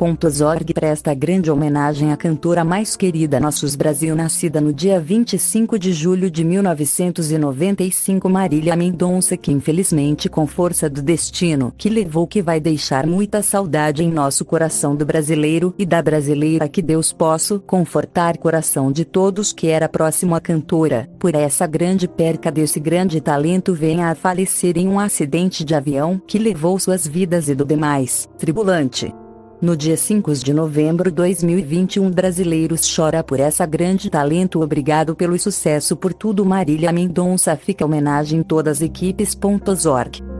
Org presta grande homenagem à cantora mais querida Nossos Brasil nascida no dia 25 de julho de 1995 Marília Mendonça que infelizmente com força do destino que levou que vai deixar muita saudade em nosso coração do brasileiro e da brasileira que Deus possa confortar coração de todos que era próximo à cantora, por essa grande perca desse grande talento venha a falecer em um acidente de avião que levou suas vidas e do demais tribulante. No dia 5 de novembro de 2021 Brasileiros chora por essa grande talento. Obrigado pelo sucesso por tudo. Marília Mendonça fica homenagem todas equipes.org